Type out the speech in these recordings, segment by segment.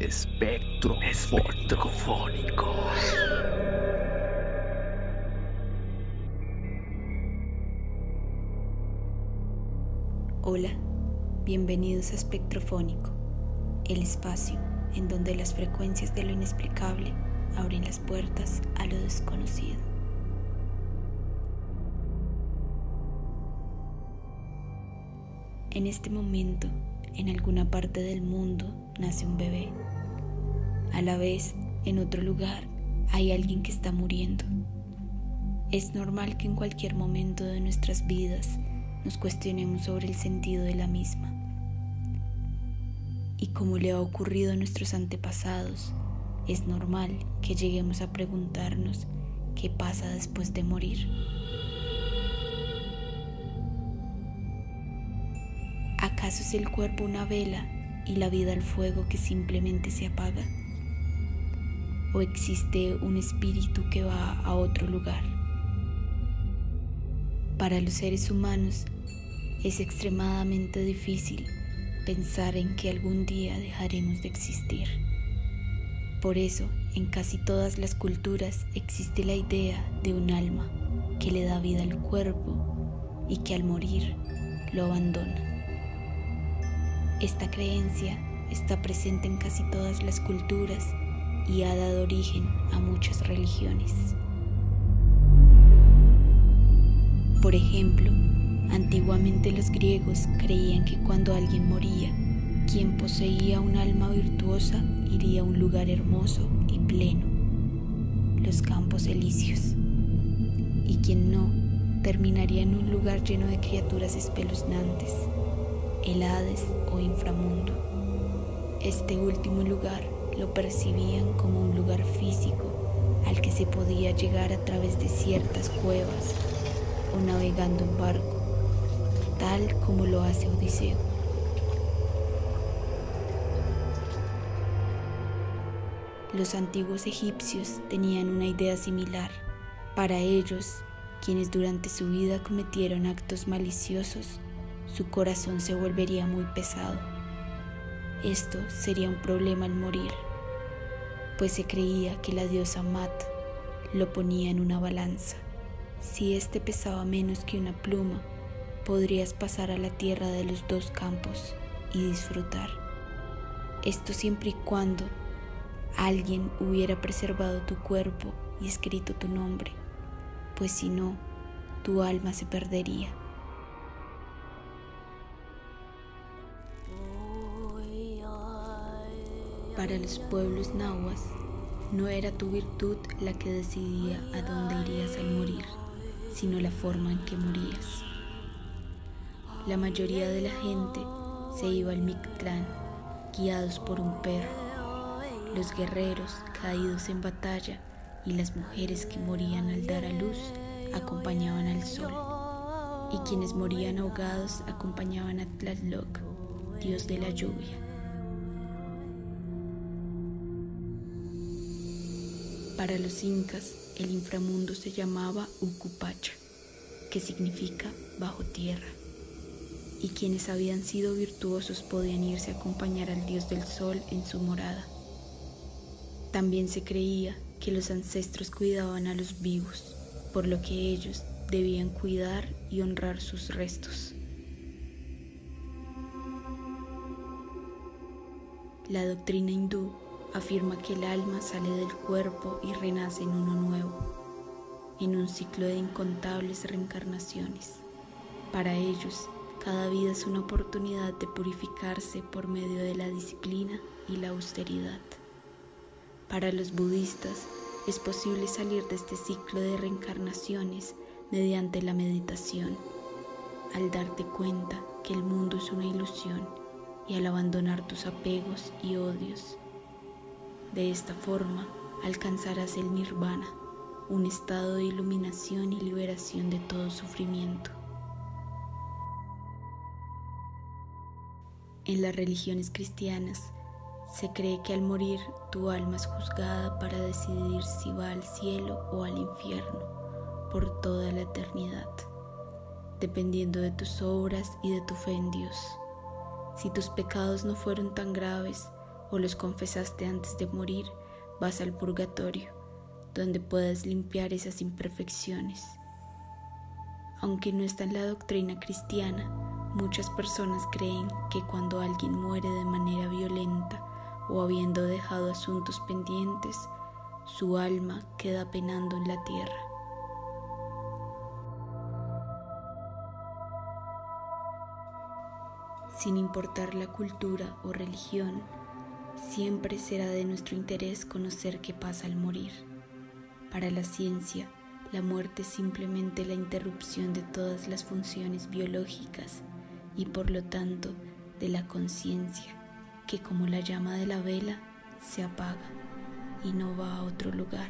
Espectro espectrofónico. Hola, bienvenidos a Espectrofónico, el espacio en donde las frecuencias de lo inexplicable abren las puertas a lo desconocido. En este momento, en alguna parte del mundo, nace un bebé. A la vez, en otro lugar, hay alguien que está muriendo. Es normal que en cualquier momento de nuestras vidas nos cuestionemos sobre el sentido de la misma. Y como le ha ocurrido a nuestros antepasados, es normal que lleguemos a preguntarnos qué pasa después de morir. ¿Acaso es el cuerpo una vela y la vida el fuego que simplemente se apaga? ¿O existe un espíritu que va a otro lugar? Para los seres humanos es extremadamente difícil pensar en que algún día dejaremos de existir. Por eso, en casi todas las culturas existe la idea de un alma que le da vida al cuerpo y que al morir lo abandona. Esta creencia está presente en casi todas las culturas y ha dado origen a muchas religiones. Por ejemplo, antiguamente los griegos creían que cuando alguien moría, quien poseía un alma virtuosa iría a un lugar hermoso y pleno, los campos elíseos, y quien no terminaría en un lugar lleno de criaturas espeluznantes el Hades o inframundo. Este último lugar lo percibían como un lugar físico al que se podía llegar a través de ciertas cuevas o navegando en barco, tal como lo hace Odiseo. Los antiguos egipcios tenían una idea similar. Para ellos, quienes durante su vida cometieron actos maliciosos, su corazón se volvería muy pesado. Esto sería un problema al morir, pues se creía que la diosa Mat lo ponía en una balanza. Si éste pesaba menos que una pluma, podrías pasar a la tierra de los dos campos y disfrutar. Esto siempre y cuando alguien hubiera preservado tu cuerpo y escrito tu nombre, pues si no, tu alma se perdería. Para los pueblos nahuas, no era tu virtud la que decidía a dónde irías al morir, sino la forma en que morías. La mayoría de la gente se iba al Mictlán, guiados por un perro. Los guerreros caídos en batalla y las mujeres que morían al dar a luz acompañaban al sol, y quienes morían ahogados acompañaban a Tlaloc, dios de la lluvia. Para los incas, el inframundo se llamaba Ucupacha, que significa bajo tierra, y quienes habían sido virtuosos podían irse a acompañar al dios del sol en su morada. También se creía que los ancestros cuidaban a los vivos, por lo que ellos debían cuidar y honrar sus restos. La doctrina hindú afirma que el alma sale del cuerpo y renace en uno nuevo, en un ciclo de incontables reencarnaciones. Para ellos, cada vida es una oportunidad de purificarse por medio de la disciplina y la austeridad. Para los budistas, es posible salir de este ciclo de reencarnaciones mediante la meditación, al darte cuenta que el mundo es una ilusión y al abandonar tus apegos y odios de esta forma alcanzarás el nirvana, un estado de iluminación y liberación de todo sufrimiento. En las religiones cristianas se cree que al morir tu alma es juzgada para decidir si va al cielo o al infierno por toda la eternidad, dependiendo de tus obras y de tu fe en Dios. Si tus pecados no fueron tan graves, o los confesaste antes de morir, vas al purgatorio, donde puedas limpiar esas imperfecciones. Aunque no está en la doctrina cristiana, muchas personas creen que cuando alguien muere de manera violenta o habiendo dejado asuntos pendientes, su alma queda penando en la tierra. Sin importar la cultura o religión, siempre será de nuestro interés conocer qué pasa al morir. Para la ciencia, la muerte es simplemente la interrupción de todas las funciones biológicas y por lo tanto de la conciencia, que como la llama de la vela se apaga y no va a otro lugar.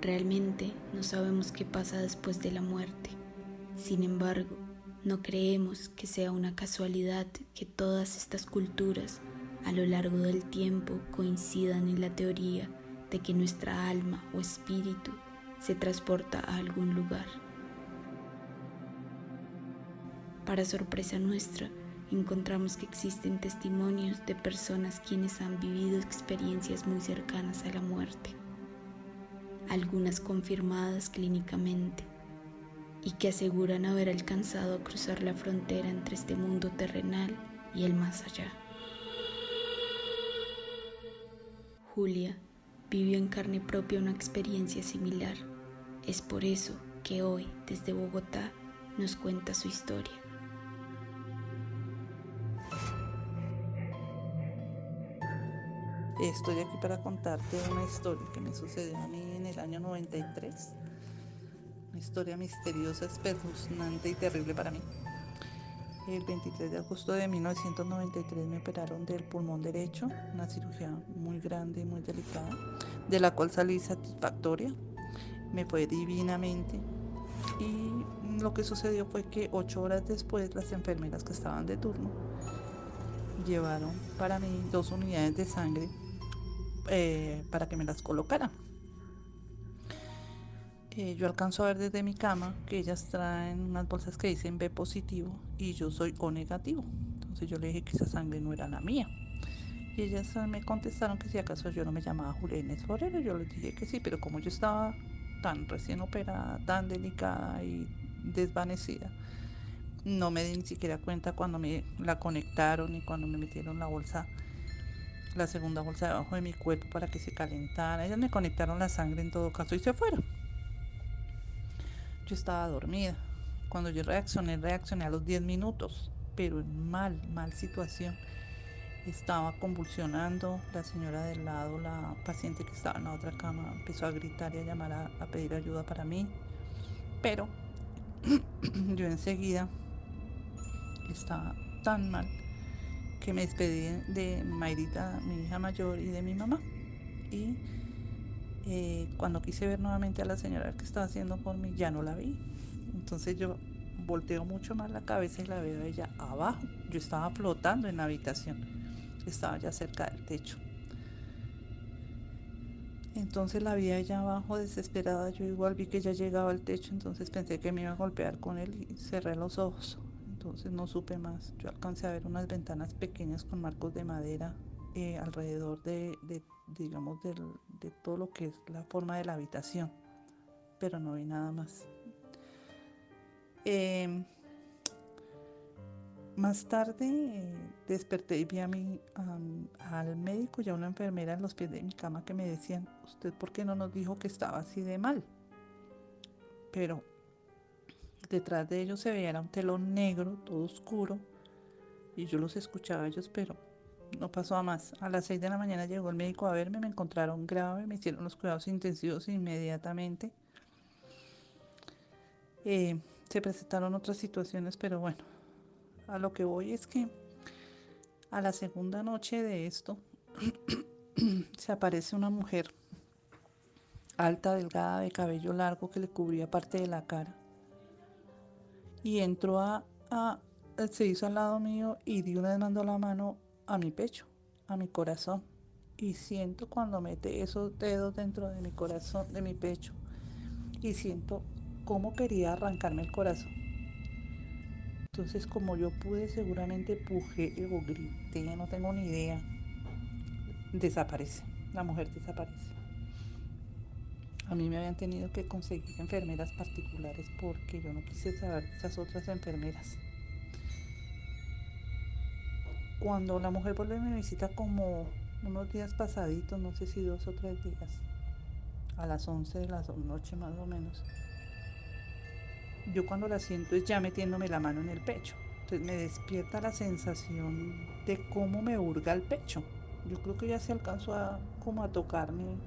Realmente no sabemos qué pasa después de la muerte. Sin embargo, no creemos que sea una casualidad que todas estas culturas a lo largo del tiempo coincidan en la teoría de que nuestra alma o espíritu se transporta a algún lugar. Para sorpresa nuestra, encontramos que existen testimonios de personas quienes han vivido experiencias muy cercanas a la muerte algunas confirmadas clínicamente, y que aseguran haber alcanzado a cruzar la frontera entre este mundo terrenal y el más allá. Julia vivió en carne propia una experiencia similar. Es por eso que hoy, desde Bogotá, nos cuenta su historia. Estoy aquí para contarte una historia que me sucedió a mí en el año 93. Una historia misteriosa, espeluznante y terrible para mí. El 23 de agosto de 1993 me operaron del pulmón derecho, una cirugía muy grande y muy delicada, de la cual salí satisfactoria. Me fue divinamente. Y lo que sucedió fue que ocho horas después las enfermeras que estaban de turno llevaron para mí dos unidades de sangre eh, para que me las colocara. Eh, yo alcanzo a ver desde mi cama que ellas traen unas bolsas que dicen B positivo y yo soy O negativo. Entonces yo le dije que esa sangre no era la mía. Y ellas me contestaron que si acaso yo no me llamaba Julián Forero. Yo les dije que sí, pero como yo estaba tan recién operada, tan delicada y desvanecida, no me di ni siquiera cuenta cuando me la conectaron y cuando me metieron la bolsa la segunda bolsa debajo de mi cuerpo para que se calentara. Ellas me conectaron la sangre en todo caso y se fueron. Estaba dormida. Cuando yo reaccioné, reaccioné a los 10 minutos, pero en mal, mal situación. Estaba convulsionando. La señora del lado, la paciente que estaba en la otra cama, empezó a gritar y a llamar a, a pedir ayuda para mí. Pero yo enseguida estaba tan mal que me despedí de Mayrita, mi hija mayor, y de mi mamá. Y eh, cuando quise ver nuevamente a la señora que estaba haciendo por mí, ya no la vi. Entonces yo volteo mucho más la cabeza y la veo a ella abajo. Yo estaba flotando en la habitación, estaba ya cerca del techo. Entonces la vi allá abajo desesperada, yo igual vi que ya llegaba al techo, entonces pensé que me iba a golpear con él y cerré los ojos entonces no supe más. Yo alcancé a ver unas ventanas pequeñas con marcos de madera eh, alrededor de, digamos, de todo lo que es la forma de la habitación, pero no vi nada más. Em, más tarde eh, desperté y vi a mí, al médico y a una enfermera en los pies de mi cama que me decían, ¿usted por qué no nos dijo que estaba así de mal? Pero Detrás de ellos se veía un telón negro, todo oscuro, y yo los escuchaba a ellos, pero no pasó a más. A las 6 de la mañana llegó el médico a verme, me encontraron grave, me hicieron los cuidados intensivos inmediatamente. Eh, se presentaron otras situaciones, pero bueno, a lo que voy es que a la segunda noche de esto se aparece una mujer alta, delgada, de cabello largo que le cubría parte de la cara y entró a, se hizo al lado mío y de una vez mandó la mano a mi pecho, a mi corazón. Y siento cuando mete esos dedos dentro de mi corazón, de mi pecho, y siento cómo quería arrancarme el corazón. Entonces, como yo pude, seguramente pujé o grité, no tengo ni idea. Desaparece, la mujer desaparece. A mí me habían tenido que conseguir enfermeras particulares porque yo no quise saber esas otras enfermeras. Cuando la mujer vuelve me visita como unos días pasaditos, no sé si dos o tres días, a las 11 de la noche más o menos, yo cuando la siento es ya metiéndome la mano en el pecho. Entonces me despierta la sensación de cómo me hurga el pecho. Yo creo que ya se alcanzó a como a tocar mi,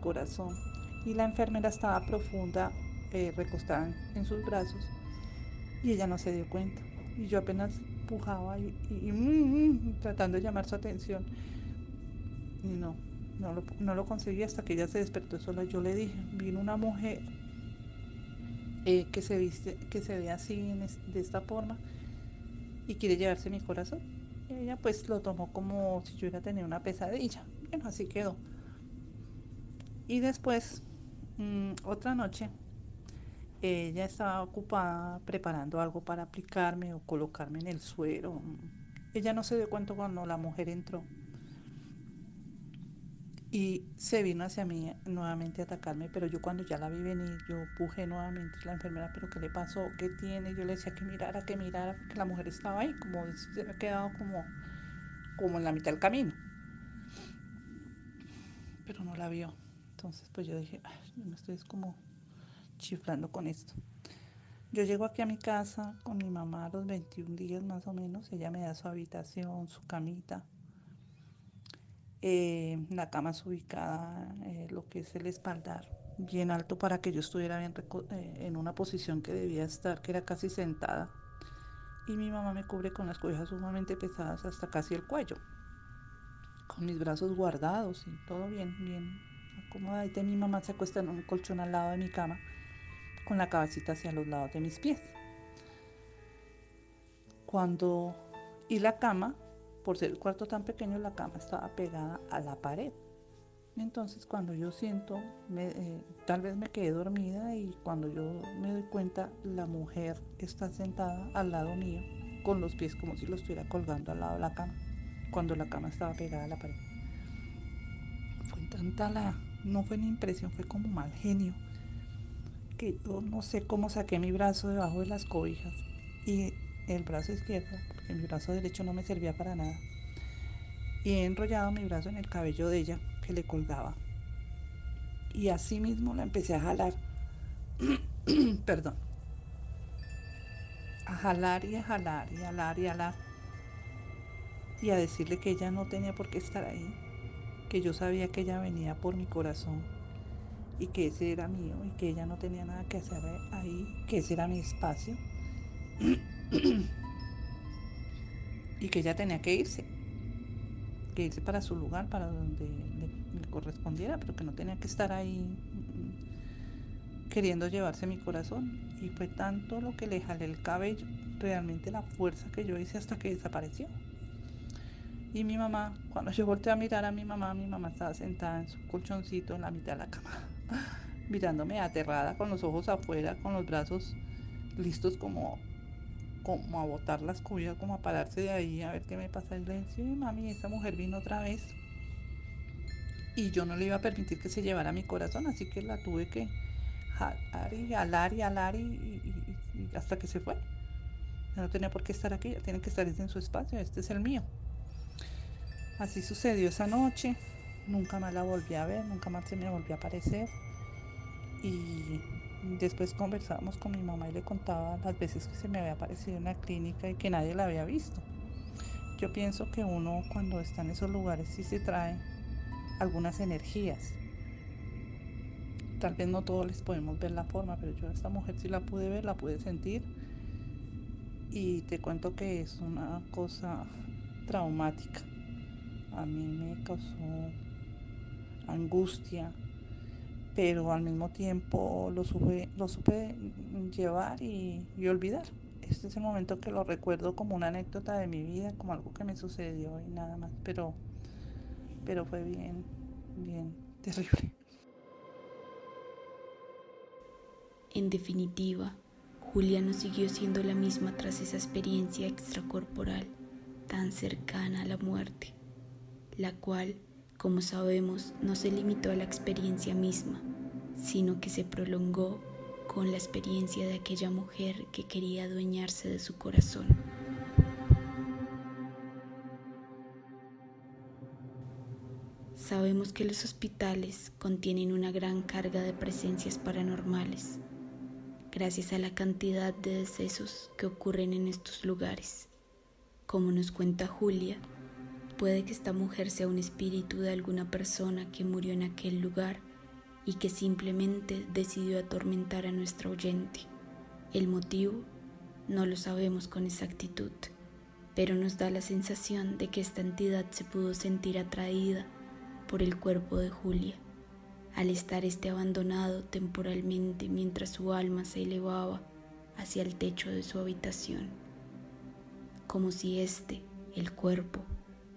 corazón. Y la enfermera estaba profunda, eh, recostada en sus brazos, y ella no se dio cuenta. Y yo apenas pujaba y, mm, mm, tratando de llamar su atención. Y no, no lo, no lo conseguí hasta que ella se despertó sola. Yo le dije, vino una mujer eh, que se viste, que se ve así de esta forma y quiere llevarse mi corazón. ella pues lo tomó como si yo hubiera tenido una pesadilla. Bueno, así quedó. Y después, mm, otra noche, ella estaba ocupada preparando algo para aplicarme o colocarme en el suero. Ella no se dio cuenta cuando la mujer entró y se vino hacia mí nuevamente a atacarme, pero yo cuando ya la vi venir, yo puje nuevamente la enfermera, pero ¿qué le pasó? ¿Qué tiene? Yo le decía que mirara, que mirara, porque la mujer estaba ahí, como se me ha quedado como, como en la mitad del camino. Pero no la vio. Entonces pues yo dije, yo me estoy como chiflando con esto. Yo llego aquí a mi casa con mi mamá a los 21 días más o menos, ella me da su habitación, su camita eh, la cama es ubicada, eh, lo que es el espaldar, bien alto para que yo estuviera bien eh, en una posición que debía estar, que era casi sentada. Y mi mamá me cubre con las cobijas sumamente pesadas hasta casi el cuello, con mis brazos guardados y todo bien, bien acomodadita. Y mi mamá se acuesta en un colchón al lado de mi cama, con la cabecita hacia los lados de mis pies. Cuando... Y la cama por ser el cuarto tan pequeño, la cama estaba pegada a la pared. Entonces cuando yo siento, eh, tal vez me quedé dormida y cuando yo me doy cuenta, la mujer está sentada al lado mío, con los pies como si lo estuviera colgando al lado de la cama, cuando la cama estaba pegada a la pared. Fue tanta la, no fue ni impresión, fue como mal genio, que yo no sé cómo saqué mi brazo debajo de las cobijas y el brazo izquierdo, porque mi brazo derecho no me servía para nada, y he enrollado mi brazo en el cabello de ella que le colgaba. Y así mismo la empecé a jalar, perdón, a jalar y a jalar y a jalar y a jalar, y a decirle que ella no tenía por qué estar ahí, que yo sabía que ella venía por mi corazón y que ese era mío y que ella no tenía nada que hacer ahí, que ese era mi espacio y que ella tenía que irse, que irse para su lugar, para donde le, correspondiera, pero que no tenía que estar ahí mm, queriendo llevarse mi corazón. Y fue tanto lo que le jalé el cabello, realmente la fuerza que yo hice hasta que desapareció. Y mi mamá, cuando yo volteé a mirar a mi mamá, mi mamá estaba sentada en su colchoncito en la mitad de la cama, mirándome aterrada, con los ojos afuera, con los brazos listos como como a botar las cubiertas, como a pararse de ahí a ver qué me pasa. Y le decía, mami, esta mujer vino otra vez. Y yo no le iba a permitir que se llevara mi corazón, así que la tuve que jalar y alar y alar y, hasta que se fue. no tenía por qué estar aquí, tiene que estar en su espacio, este es el mío. Así sucedió esa noche, nunca más la volví a ver, nunca más se me volvió a aparecer. Y Después conversábamos con mi mamá y le contaba las veces que se me había aparecido en la clínica y que nadie la había visto. Yo pienso que uno cuando está en esos lugares sí se trae algunas energías. Tal vez no todos les podemos ver la forma, pero yo a esta mujer sí la pude ver, la pude sentir. Y te cuento que es una cosa traumática. A mí me causó angustia, pero al mismo tiempo lo supe, lo supe llevar y, olvidar. Este es el momento que lo recuerdo como una anécdota de mi vida, como algo que me sucedió y nada más, pero, pero fue bien, bien terrible. En definitiva, Julia no siguió siendo la misma tras esa experiencia extracorporal tan cercana a la muerte, la cual, como sabemos, no se limitó a la experiencia misma, sino que se prolongó con la experiencia de aquella mujer que quería adueñarse de su corazón. Sabemos que los hospitales contienen una gran carga de presencias paranormales, gracias a la cantidad de decesos que ocurren en estos lugares. Como nos cuenta Julia, puede que esta mujer sea un espíritu de alguna persona que murió en aquel lugar y que simplemente decidió atormentar a nuestra oyente. El motivo no lo sabemos con exactitud, pero nos da la sensación de que esta entidad se pudo sentir atraída por el cuerpo de Julia, al estar este abandonado temporalmente mientras su alma se elevaba hacia el techo de su habitación, como si este, el cuerpo,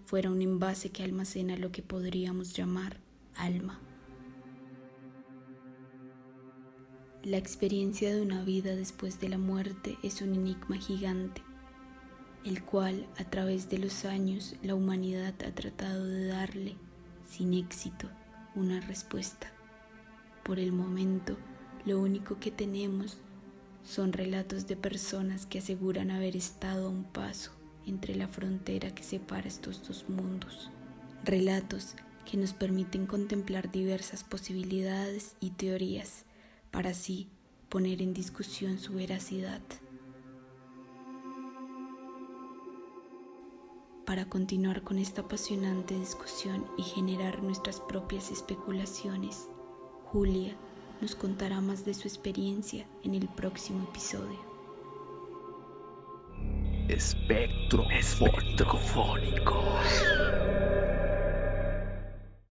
fuera un envase que almacena lo que podríamos llamar alma. La experiencia de una vida después de la muerte es un enigma gigante, el cual a través de los años la humanidad ha tratado de darle sin éxito una respuesta. Por el momento, lo único que tenemos son relatos de personas que aseguran haber estado a un paso entre la frontera que separa estos dos mundos. Relatos que nos permiten contemplar diversas posibilidades y teorías para así poner en discusión su veracidad. para continuar con esta apasionante discusión y generar nuestras propias especulaciones, Julia nos contará más de su experiencia en el próximo episodio. Espectro, espectro fónico.